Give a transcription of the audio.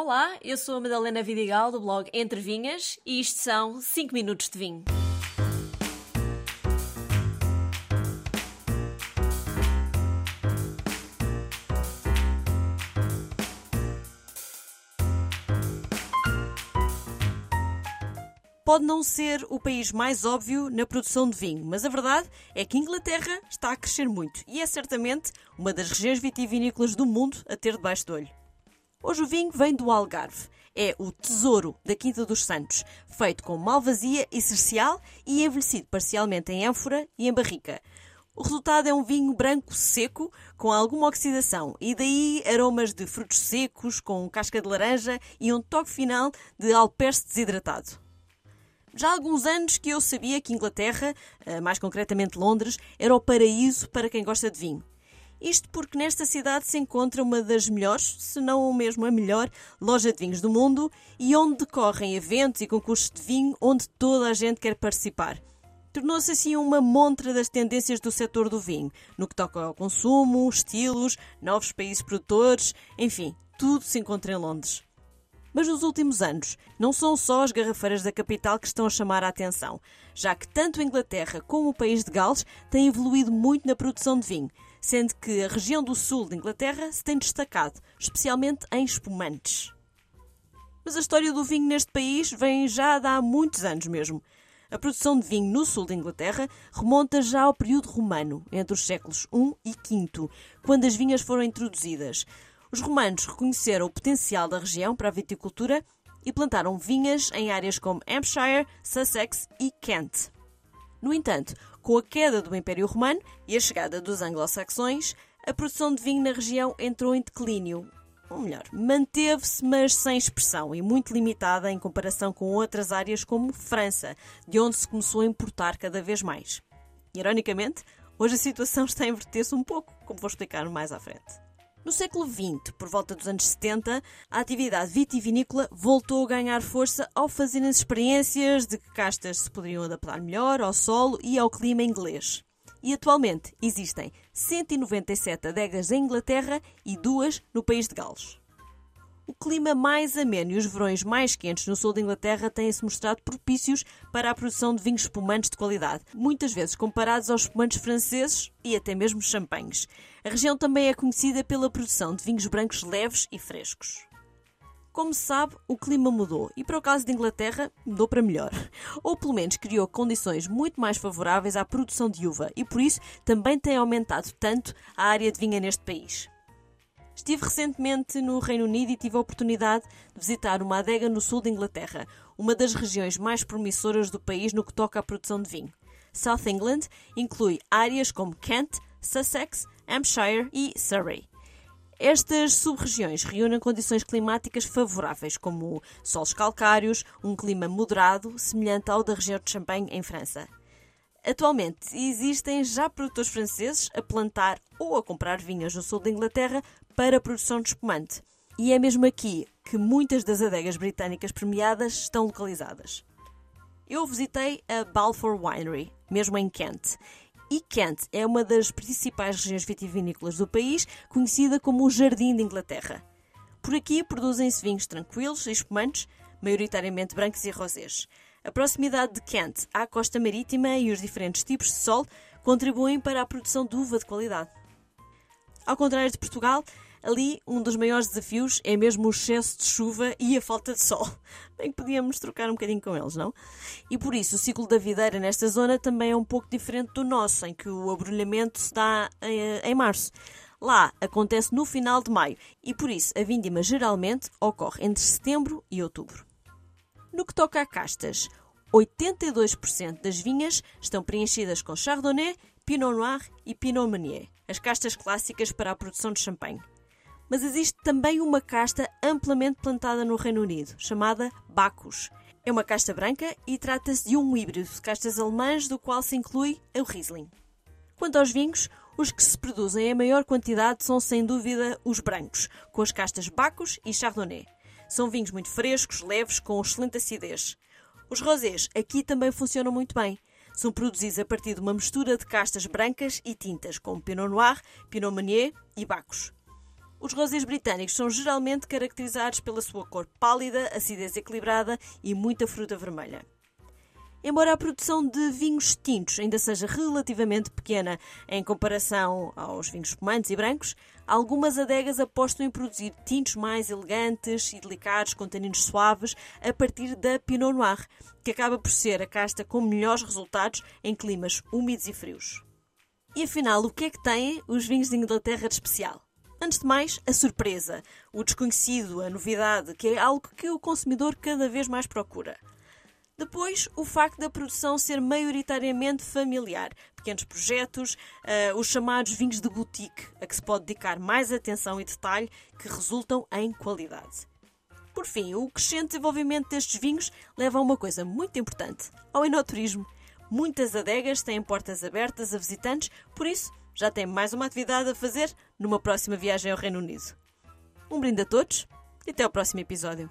Olá, eu sou a Madalena Vidigal do blog Entre Vinhas e isto são 5 minutos de vinho. Pode não ser o país mais óbvio na produção de vinho, mas a verdade é que Inglaterra está a crescer muito e é certamente uma das regiões vitivinícolas do mundo a ter debaixo do olho. Hoje o vinho vem do Algarve. É o tesouro da Quinta dos Santos, feito com malvasia e cercial e envelhecido parcialmente em ânfora e em barrica. O resultado é um vinho branco seco, com alguma oxidação, e daí aromas de frutos secos, com casca de laranja e um toque final de alperce desidratado. Já há alguns anos que eu sabia que Inglaterra, eh, mais concretamente Londres, era o paraíso para quem gosta de vinho. Isto porque nesta cidade se encontra uma das melhores, se não mesmo a melhor, loja de vinhos do mundo e onde decorrem eventos e concursos de vinho onde toda a gente quer participar. Tornou-se assim uma montra das tendências do setor do vinho, no que toca ao consumo, estilos, novos países produtores, enfim, tudo se encontra em Londres. Mas nos últimos anos, não são só as garrafeiras da capital que estão a chamar a atenção, já que tanto a Inglaterra como o país de Gales têm evoluído muito na produção de vinho, sendo que a região do sul da Inglaterra se tem destacado, especialmente em espumantes. Mas a história do vinho neste país vem já de há muitos anos mesmo. A produção de vinho no sul da Inglaterra remonta já ao período romano, entre os séculos I e V, quando as vinhas foram introduzidas. Os romanos reconheceram o potencial da região para a viticultura e plantaram vinhas em áreas como Hampshire, Sussex e Kent. No entanto, com a queda do Império Romano e a chegada dos anglo-saxões, a produção de vinho na região entrou em declínio. Ou melhor, manteve-se, mas sem expressão e muito limitada em comparação com outras áreas como França, de onde se começou a importar cada vez mais. Ironicamente, hoje a situação está a inverter-se um pouco, como vou explicar mais à frente. No século XX, por volta dos anos 70, a atividade vitivinícola voltou a ganhar força ao fazerem experiências de que castas se poderiam adaptar melhor ao solo e ao clima inglês. E atualmente existem 197 adegas em Inglaterra e duas no país de Gales. O clima mais ameno e os verões mais quentes no sul da Inglaterra têm-se mostrado propícios para a produção de vinhos espumantes de qualidade, muitas vezes comparados aos espumantes franceses e até mesmo champanhes. A região também é conhecida pela produção de vinhos brancos leves e frescos. Como se sabe, o clima mudou e, para o caso de Inglaterra, mudou para melhor. Ou pelo menos criou condições muito mais favoráveis à produção de uva e, por isso, também tem aumentado tanto a área de vinha neste país. Estive recentemente no Reino Unido e tive a oportunidade de visitar uma adega no sul da Inglaterra, uma das regiões mais promissoras do país no que toca à produção de vinho. South England inclui áreas como Kent, Sussex, Hampshire e Surrey. Estas sub-regiões reúnem condições climáticas favoráveis, como solos calcários, um clima moderado, semelhante ao da região de Champagne, em França. Atualmente existem já produtores franceses a plantar ou a comprar vinhas no sul da Inglaterra para a produção de espumante. E é mesmo aqui que muitas das adegas britânicas premiadas estão localizadas. Eu visitei a Balfour Winery, mesmo em Kent. E Kent é uma das principais regiões vitivinícolas do país, conhecida como o Jardim de Inglaterra. Por aqui produzem-se vinhos tranquilos e espumantes, maioritariamente brancos e rosés. A proximidade de Kent à costa marítima e os diferentes tipos de sol contribuem para a produção de uva de qualidade. Ao contrário de Portugal, ali um dos maiores desafios é mesmo o excesso de chuva e a falta de sol. Bem que podíamos trocar um bocadinho com eles, não? E por isso o ciclo da videira nesta zona também é um pouco diferente do nosso, em que o abrulhamento se dá em, em março. Lá acontece no final de maio e por isso a vindima geralmente ocorre entre setembro e outubro. No que toca a castas, 82% das vinhas estão preenchidas com Chardonnay, Pinot Noir e Pinot Meunier, as castas clássicas para a produção de champanhe. Mas existe também uma casta amplamente plantada no Reino Unido, chamada Bacchus. É uma casta branca e trata-se de um híbrido de castas alemãs do qual se inclui o Riesling. Quanto aos vinhos, os que se produzem em maior quantidade são sem dúvida os brancos, com as castas Bacchus e Chardonnay. São vinhos muito frescos, leves, com excelente acidez. Os rosés aqui também funcionam muito bem. São produzidos a partir de uma mistura de castas brancas e tintas, como Pinot Noir, Pinot Meunier e Bacchus. Os rosés britânicos são geralmente caracterizados pela sua cor pálida, acidez equilibrada e muita fruta vermelha. Embora a produção de vinhos tintos ainda seja relativamente pequena em comparação aos vinhos espumantes e brancos, algumas adegas apostam em produzir tintos mais elegantes e delicados, com taninos suaves, a partir da Pinot Noir, que acaba por ser a casta com melhores resultados em climas úmidos e frios. E afinal, o que é que têm os vinhos de Inglaterra de especial? Antes de mais, a surpresa, o desconhecido, a novidade, que é algo que o consumidor cada vez mais procura. Depois, o facto da produção ser maioritariamente familiar, pequenos projetos, uh, os chamados vinhos de boutique, a que se pode dedicar mais atenção e detalhe, que resultam em qualidade. Por fim, o crescente desenvolvimento destes vinhos leva a uma coisa muito importante: ao enoturismo. Muitas adegas têm portas abertas a visitantes, por isso já tem mais uma atividade a fazer numa próxima viagem ao Reino Unido. Um brinde a todos e até ao próximo episódio.